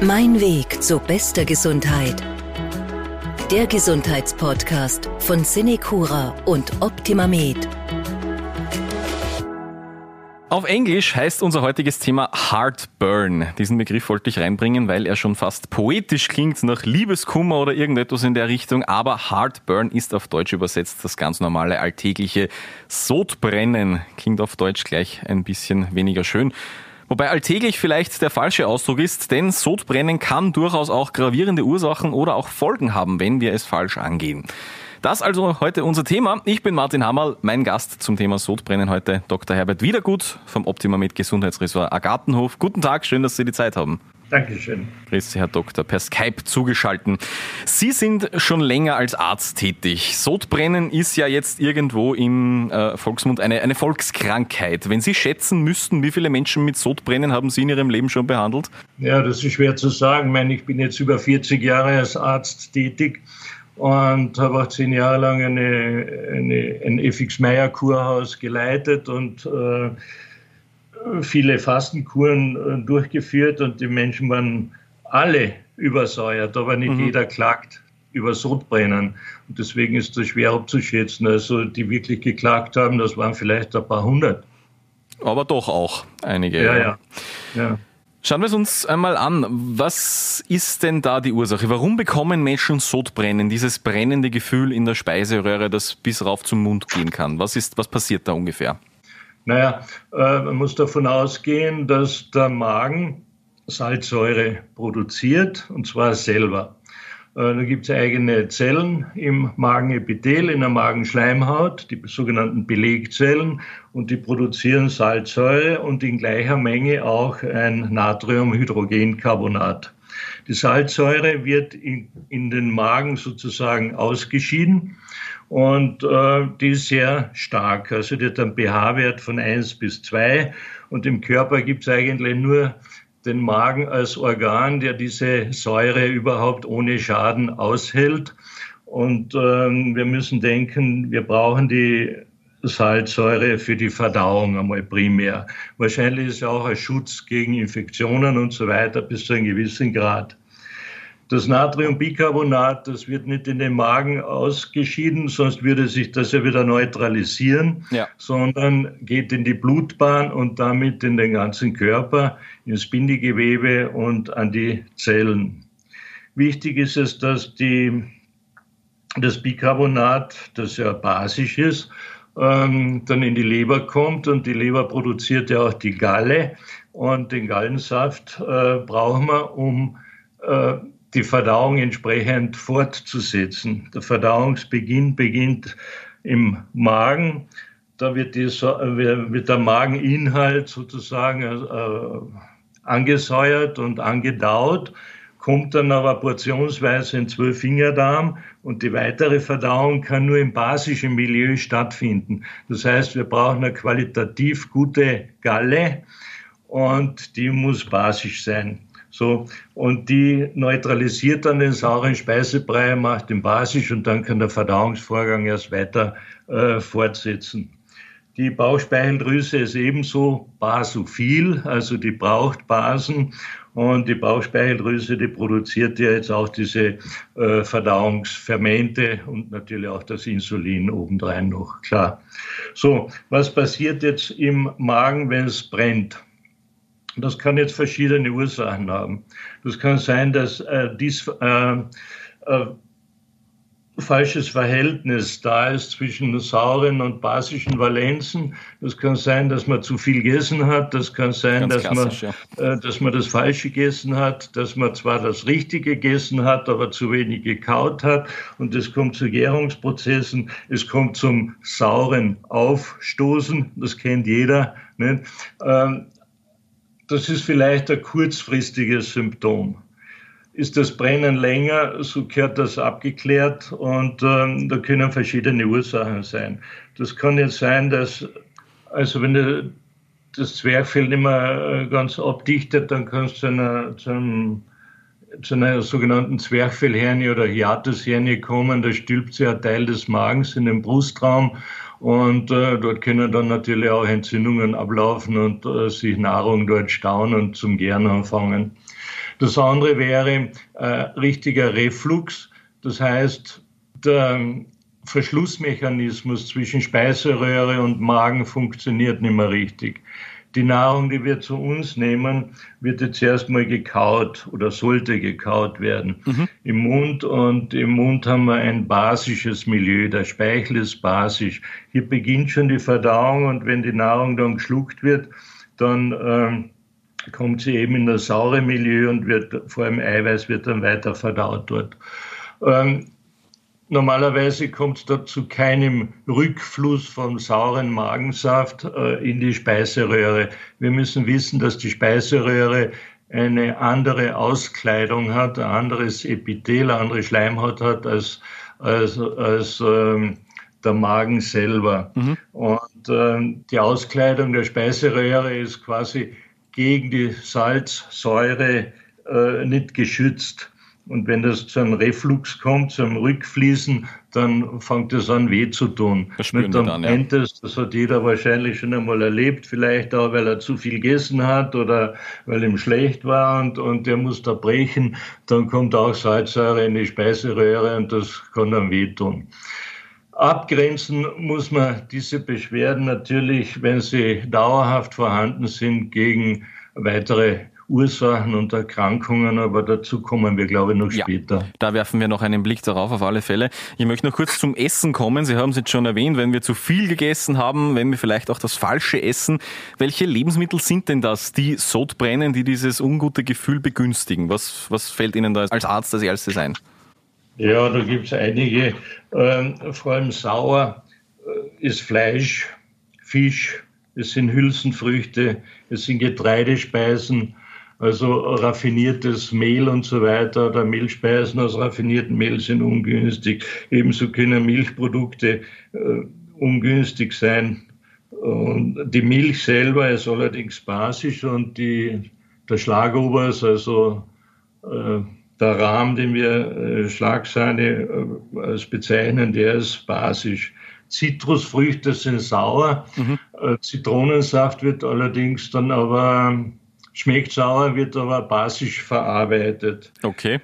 Mein Weg zu bester Gesundheit. Der Gesundheitspodcast von Cinecura und OptimaMed. Auf Englisch heißt unser heutiges Thema Heartburn. Diesen Begriff wollte ich reinbringen, weil er schon fast poetisch klingt nach Liebeskummer oder irgendetwas in der Richtung. Aber Heartburn ist auf Deutsch übersetzt das ganz normale alltägliche Sodbrennen. Klingt auf Deutsch gleich ein bisschen weniger schön. Wobei alltäglich vielleicht der falsche Ausdruck ist, denn Sodbrennen kann durchaus auch gravierende Ursachen oder auch Folgen haben, wenn wir es falsch angehen. Das also heute unser Thema. Ich bin Martin Hammerl, mein Gast zum Thema Sodbrennen heute Dr. Herbert Wiedergut vom Optima Med Gesundheitsressort Agartenhof. Guten Tag, schön, dass Sie die Zeit haben. Dankeschön. Grüß Sie, Herr Doktor, per Skype zugeschalten. Sie sind schon länger als Arzt tätig. Sodbrennen ist ja jetzt irgendwo im äh, Volksmund eine, eine Volkskrankheit. Wenn Sie schätzen müssten, wie viele Menschen mit Sodbrennen haben Sie in Ihrem Leben schon behandelt? Ja, das ist schwer zu sagen. Ich, meine, ich bin jetzt über 40 Jahre als Arzt tätig und habe auch zehn Jahre lang eine, eine, ein FX Meyer Kurhaus geleitet und äh, viele Fastenkuren äh, durchgeführt und die Menschen waren alle übersäuert, aber nicht mhm. jeder klagt über Sodbrennen. Und deswegen ist das schwer abzuschätzen. Also die wirklich geklagt haben, das waren vielleicht ein paar hundert. Aber doch auch einige. Ja, ja. ja. Schauen wir es uns einmal an. Was ist denn da die Ursache? Warum bekommen Menschen Sodbrennen, dieses brennende Gefühl in der Speiseröhre, das bis rauf zum Mund gehen kann? Was, ist, was passiert da ungefähr? Naja, äh, man muss davon ausgehen, dass der Magen Salzsäure produziert, und zwar selber. Äh, da gibt es eigene Zellen im Magenepithel, in der Magenschleimhaut, die sogenannten Belegzellen, und die produzieren Salzsäure und in gleicher Menge auch ein Natriumhydrogencarbonat. Die Salzsäure wird in, in den Magen sozusagen ausgeschieden und äh, die ist sehr stark. Also die hat einen pH-Wert von 1 bis 2 und im Körper gibt es eigentlich nur den Magen als Organ, der diese Säure überhaupt ohne Schaden aushält. Und ähm, wir müssen denken, wir brauchen die Salzsäure für die Verdauung einmal primär. Wahrscheinlich ist es auch ein Schutz gegen Infektionen und so weiter bis zu einem gewissen Grad. Das Natriumbicarbonat, das wird nicht in den Magen ausgeschieden, sonst würde sich das ja wieder neutralisieren, ja. sondern geht in die Blutbahn und damit in den ganzen Körper, ins Bindegewebe und an die Zellen. Wichtig ist es, dass die, das Bicarbonat, das ja basisch ist, ähm, dann in die Leber kommt und die Leber produziert ja auch die Galle und den Gallensaft äh, brauchen wir, um äh, die Verdauung entsprechend fortzusetzen. Der Verdauungsbeginn beginnt im Magen. Da wird, die, wird der Mageninhalt sozusagen äh, angesäuert und angedaut, kommt dann aber portionsweise in Zwölffingerdarm und die weitere Verdauung kann nur im basischen Milieu stattfinden. Das heißt, wir brauchen eine qualitativ gute Galle und die muss basisch sein. So, und die neutralisiert dann den sauren Speisebrei, macht den basisch und dann kann der Verdauungsvorgang erst weiter äh, fortsetzen. Die Bauchspeicheldrüse ist ebenso basophil, also die braucht Basen und die Bauchspeicheldrüse, die produziert ja jetzt auch diese äh, Verdauungsfermente und natürlich auch das Insulin obendrein noch, klar. So, was passiert jetzt im Magen, wenn es brennt? Das kann jetzt verschiedene Ursachen haben. Das kann sein, dass äh, dies äh, äh, falsches Verhältnis da ist zwischen sauren und basischen Valenzen. Das kann sein, dass man zu viel gegessen hat. Das kann sein, dass man, ja. äh, dass man das Falsche gegessen hat, dass man zwar das Richtige gegessen hat, aber zu wenig gekaut hat. Und es kommt zu Gärungsprozessen. Es kommt zum sauren Aufstoßen. Das kennt jeder. Ähm, das ist vielleicht ein kurzfristiges Symptom. Ist das Brennen länger, so gehört das abgeklärt und ähm, da können verschiedene Ursachen sein. Das kann jetzt sein, dass, also wenn das Zwerchfell nicht mehr äh, ganz abdichtet, dann kann es zu einer, zu, einem, zu einer sogenannten Zwerchfellhernie oder Hiatushernie kommen. Da stülpt sich ein Teil des Magens in den Brustraum und äh, dort können dann natürlich auch Entzündungen ablaufen und äh, sich Nahrung dort stauen und zum Gären anfangen. Das andere wäre äh, richtiger Reflux. Das heißt, der Verschlussmechanismus zwischen Speiseröhre und Magen funktioniert nicht mehr richtig. Die Nahrung, die wir zu uns nehmen, wird jetzt erstmal gekaut oder sollte gekaut werden mhm. im Mund. Und im Mund haben wir ein basisches Milieu. Der Speichel ist basisch. Hier beginnt schon die Verdauung und wenn die Nahrung dann geschluckt wird, dann ähm, kommt sie eben in das saure Milieu und wird vor allem Eiweiß wird dann weiter verdaut dort. Ähm, Normalerweise kommt es da zu keinem Rückfluss vom sauren Magensaft äh, in die Speiseröhre. Wir müssen wissen, dass die Speiseröhre eine andere Auskleidung hat, ein anderes Epithel, eine andere Schleimhaut hat als, als, als ähm, der Magen selber. Mhm. Und ähm, die Auskleidung der Speiseröhre ist quasi gegen die Salzsäure äh, nicht geschützt. Und wenn das zu einem Reflux kommt, zu einem Rückfließen, dann fängt es an weh zu tun. Das spüren dann, dann ja. das hat jeder wahrscheinlich schon einmal erlebt, vielleicht auch, weil er zu viel gegessen hat oder weil ihm schlecht war und, und der muss da brechen. Dann kommt auch Salzsäure in die Speiseröhre und das kann dann wehtun. Abgrenzen muss man diese Beschwerden natürlich, wenn sie dauerhaft vorhanden sind, gegen weitere Ursachen und Erkrankungen, aber dazu kommen wir, glaube ich, noch später. Ja, da werfen wir noch einen Blick darauf, auf alle Fälle. Ich möchte noch kurz zum Essen kommen. Sie haben es jetzt schon erwähnt, wenn wir zu viel gegessen haben, wenn wir vielleicht auch das Falsche essen. Welche Lebensmittel sind denn das, die Sodbrennen, die dieses ungute Gefühl begünstigen? Was, was fällt Ihnen da als Arzt als erstes ein? Ja, da gibt es einige. Ähm, vor allem sauer äh, ist Fleisch, Fisch, es sind Hülsenfrüchte, es sind Getreidespeisen, also raffiniertes Mehl und so weiter oder Mehlspeisen aus raffiniertem Mehl sind ungünstig. Ebenso können Milchprodukte äh, ungünstig sein. Und die Milch selber ist allerdings basisch und die, der Schlagobers, also äh, der Rahmen, den wir äh, Schlagsahne äh, als bezeichnen, der ist basisch. Zitrusfrüchte sind sauer. Mhm. Äh, Zitronensaft wird allerdings dann aber Schmeckt sauer, wird aber basisch verarbeitet. Okay.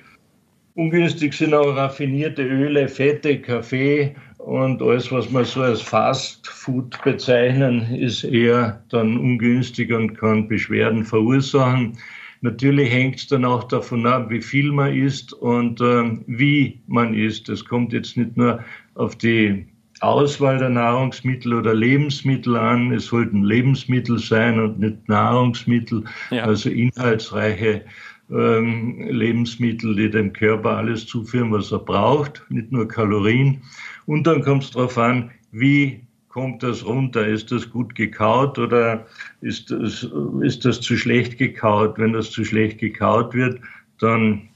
Ungünstig sind auch raffinierte Öle, Fette, Kaffee und alles, was man so als Fast Food bezeichnen, ist eher dann ungünstig und kann Beschwerden verursachen. Natürlich hängt es dann auch davon ab, wie viel man isst und äh, wie man isst. Es kommt jetzt nicht nur auf die Auswahl der Nahrungsmittel oder Lebensmittel an. Es sollten Lebensmittel sein und nicht Nahrungsmittel, ja. also inhaltsreiche ähm, Lebensmittel, die dem Körper alles zuführen, was er braucht, nicht nur Kalorien. Und dann kommt es darauf an, wie kommt das runter? Ist das gut gekaut oder ist das, ist das zu schlecht gekaut? Wenn das zu schlecht gekaut wird, dann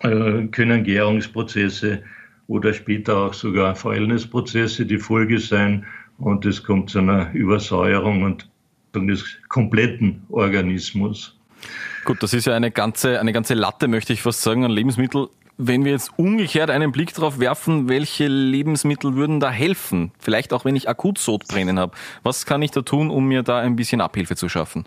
äh, können Gärungsprozesse oder später auch sogar Fäulnisprozesse die Folge sein und es kommt zu einer Übersäuerung und des kompletten Organismus. Gut, das ist ja eine ganze, eine ganze Latte, möchte ich fast sagen, an Lebensmitteln. Wenn wir jetzt umgekehrt einen Blick darauf werfen, welche Lebensmittel würden da helfen? Vielleicht auch, wenn ich akut Sodbrennen habe. Was kann ich da tun, um mir da ein bisschen Abhilfe zu schaffen?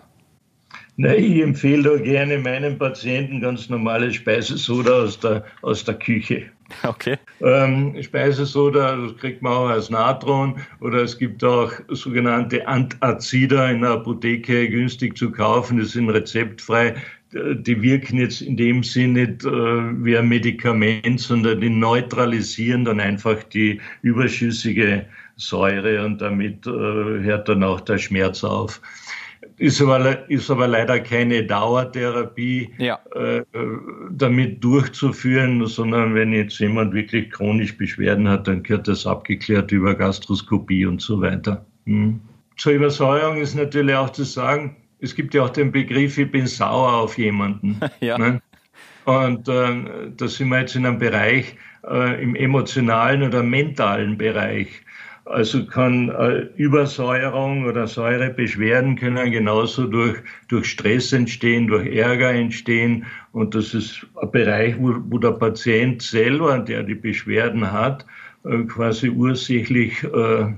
Na, ich empfehle da gerne meinen Patienten ganz normale Speisesoda aus der, aus der Küche. Okay. Ähm, Speisesoda, das kriegt man auch als Natron oder es gibt auch sogenannte Antazida in der Apotheke günstig zu kaufen. Die sind rezeptfrei. Die wirken jetzt in dem Sinne nicht äh, wie ein Medikament, sondern die neutralisieren dann einfach die überschüssige Säure und damit äh, hört dann auch der Schmerz auf. Ist aber, ist aber leider keine Dauertherapie ja. äh, damit durchzuführen, sondern wenn jetzt jemand wirklich chronisch Beschwerden hat, dann gehört das abgeklärt über Gastroskopie und so weiter. Hm. Zur Übersäuerung ist natürlich auch zu sagen, es gibt ja auch den Begriff, ich bin sauer auf jemanden. ja. Ne? Und äh, da sind wir jetzt in einem Bereich, äh, im emotionalen oder mentalen Bereich. Also kann äh, Übersäuerung oder Säurebeschwerden können genauso durch, durch Stress entstehen, durch Ärger entstehen. Und das ist ein Bereich, wo, wo der Patient selber, der die Beschwerden hat, äh, quasi ursächlich äh,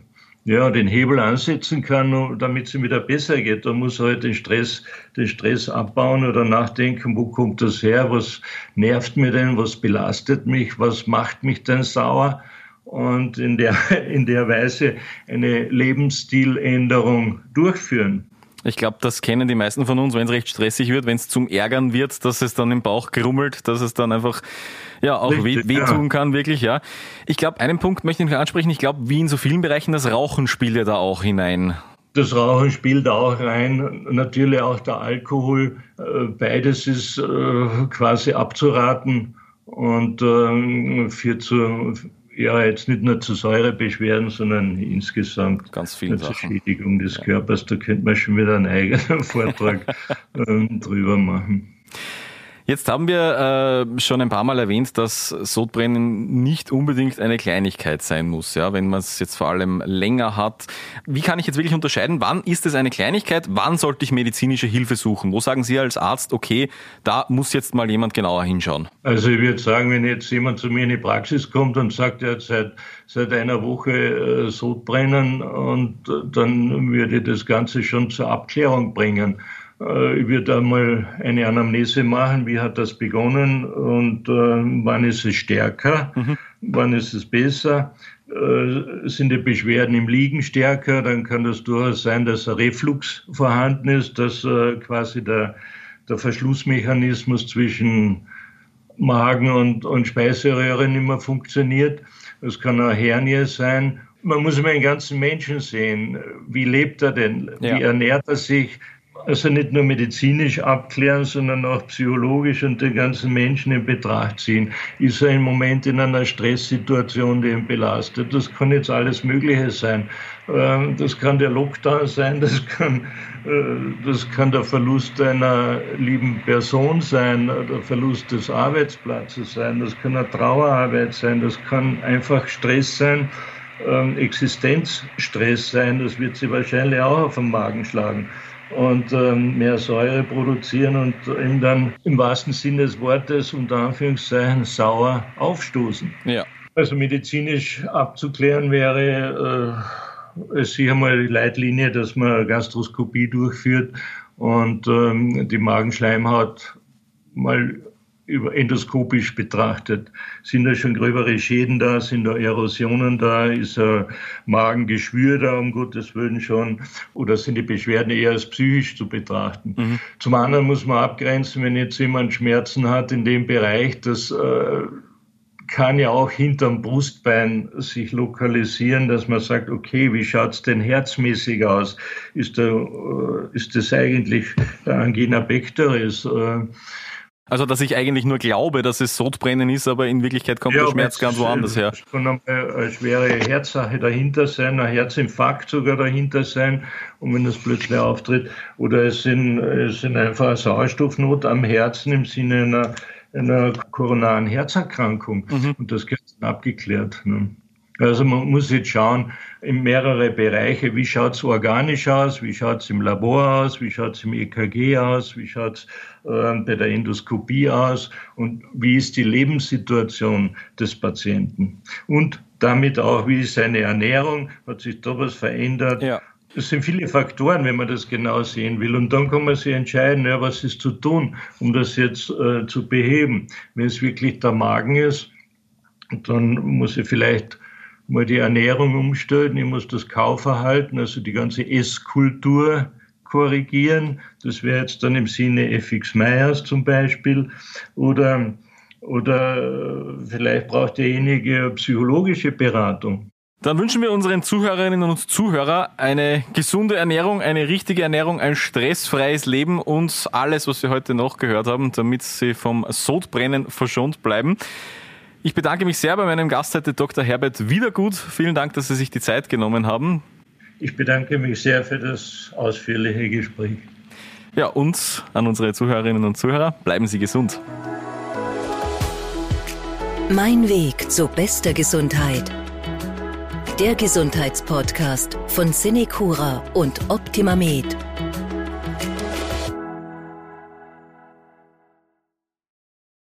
ja, den Hebel ansetzen kann, damit es ihm wieder besser geht. Da muss er halt den Stress, den Stress abbauen oder nachdenken, wo kommt das her, was nervt mir denn, was belastet mich, was macht mich denn sauer und in der, in der Weise eine Lebensstiländerung durchführen. Ich glaube, das kennen die meisten von uns, wenn es recht stressig wird, wenn es zum Ärgern wird, dass es dann im Bauch grummelt, dass es dann einfach ja auch Richtig, weh, wehtun ja. kann, wirklich, ja. Ich glaube, einen Punkt möchte ich noch ansprechen. Ich glaube, wie in so vielen Bereichen, das Rauchen spielt ja da auch hinein. Das Rauchen spielt auch rein, natürlich auch der Alkohol. Äh, beides ist äh, quasi abzuraten und ähm, führt zu ja, jetzt nicht nur zu Säurebeschwerden, sondern insgesamt ganz viel zur Schädigung des ja. Körpers. Da könnte man schon wieder einen eigenen Vortrag ähm, drüber machen. Jetzt haben wir äh, schon ein paar Mal erwähnt, dass Sodbrennen nicht unbedingt eine Kleinigkeit sein muss, ja, wenn man es jetzt vor allem länger hat. Wie kann ich jetzt wirklich unterscheiden, wann ist es eine Kleinigkeit, wann sollte ich medizinische Hilfe suchen? Wo sagen Sie als Arzt, okay, da muss jetzt mal jemand genauer hinschauen? Also ich würde sagen, wenn jetzt jemand zu mir in die Praxis kommt und sagt, er hat seit, seit einer Woche äh, Sodbrennen und dann würde ich das Ganze schon zur Abklärung bringen. Äh, ich würde einmal eine Anamnese machen, wie hat das begonnen und äh, wann ist es stärker, mhm. wann ist es besser. Äh, sind die Beschwerden im Liegen stärker, dann kann das durchaus sein, dass ein Reflux vorhanden ist, dass äh, quasi der, der Verschlussmechanismus zwischen Magen und, und Speiseröhre nicht mehr funktioniert. Das kann eine Hernie sein. Man muss immer den ganzen Menschen sehen. Wie lebt er denn? Ja. Wie ernährt er sich? Also nicht nur medizinisch abklären, sondern auch psychologisch und den ganzen Menschen in Betracht ziehen. Ist er im Moment in einer Stresssituation, die ihn belastet? Das kann jetzt alles Mögliche sein. Ähm, das kann der Lockdown sein, das kann, äh, das kann der Verlust einer lieben Person sein, der Verlust des Arbeitsplatzes sein, das kann eine Trauerarbeit sein, das kann einfach Stress sein, ähm, Existenzstress sein, das wird sie wahrscheinlich auch auf den Magen schlagen und ähm, mehr Säure produzieren und ihm dann im wahrsten Sinne des Wortes unter Anführungszeichen sauer aufstoßen. Ja. Also medizinisch abzuklären wäre äh, es sicher mal die Leitlinie, dass man Gastroskopie durchführt und ähm, die Magenschleimhaut mal über endoskopisch betrachtet. Sind da schon gröbere Schäden da? Sind da Erosionen da? Ist ein Magengeschwür da, um Gottes Willen schon? Oder sind die Beschwerden eher als psychisch zu betrachten? Mhm. Zum anderen muss man abgrenzen, wenn jetzt jemand Schmerzen hat in dem Bereich, das äh, kann ja auch hinterm Brustbein sich lokalisieren, dass man sagt, okay, wie schaut's denn herzmäßig aus? Ist, da, äh, ist das eigentlich der Angina pectoris? Äh, also, dass ich eigentlich nur glaube, dass es Sodbrennen ist, aber in Wirklichkeit kommt ja, der Schmerz ganz woanders her. Es kann eine schwere Herzsache dahinter sein, ein Herzinfarkt sogar dahinter sein, und wenn das plötzlich auftritt. Oder es sind, es sind einfach eine Sauerstoffnot am Herzen im Sinne einer, einer koronaren Herzerkrankung. Mhm. Und das gehört abgeklärt. Ne? Also man muss jetzt schauen in mehrere Bereiche, wie schaut es organisch aus, wie schaut es im Labor aus, wie schaut es im EKG aus, wie schaut es äh, bei der Endoskopie aus und wie ist die Lebenssituation des Patienten. Und damit auch, wie ist seine Ernährung, hat sich da was verändert. Ja. Es sind viele Faktoren, wenn man das genau sehen will. Und dann kann man sich entscheiden, ja, was ist zu tun, um das jetzt äh, zu beheben. Wenn es wirklich der Magen ist, dann muss ich vielleicht mal die Ernährung umstellen, ich muss das Kaufverhalten, also die ganze Esskultur korrigieren. Das wäre jetzt dann im Sinne FX Meyers zum Beispiel. Oder, oder vielleicht braucht derjenige psychologische Beratung. Dann wünschen wir unseren Zuhörerinnen und Zuhörern eine gesunde Ernährung, eine richtige Ernährung, ein stressfreies Leben und alles, was wir heute noch gehört haben, damit sie vom Sodbrennen verschont bleiben. Ich bedanke mich sehr bei meinem Gast heute, Dr. Herbert Wiedergut. Vielen Dank, dass Sie sich die Zeit genommen haben. Ich bedanke mich sehr für das ausführliche Gespräch. Ja, und an unsere Zuhörerinnen und Zuhörer, bleiben Sie gesund. Mein Weg zu bester Gesundheit. Der Gesundheitspodcast von Cinecura und Optimamed.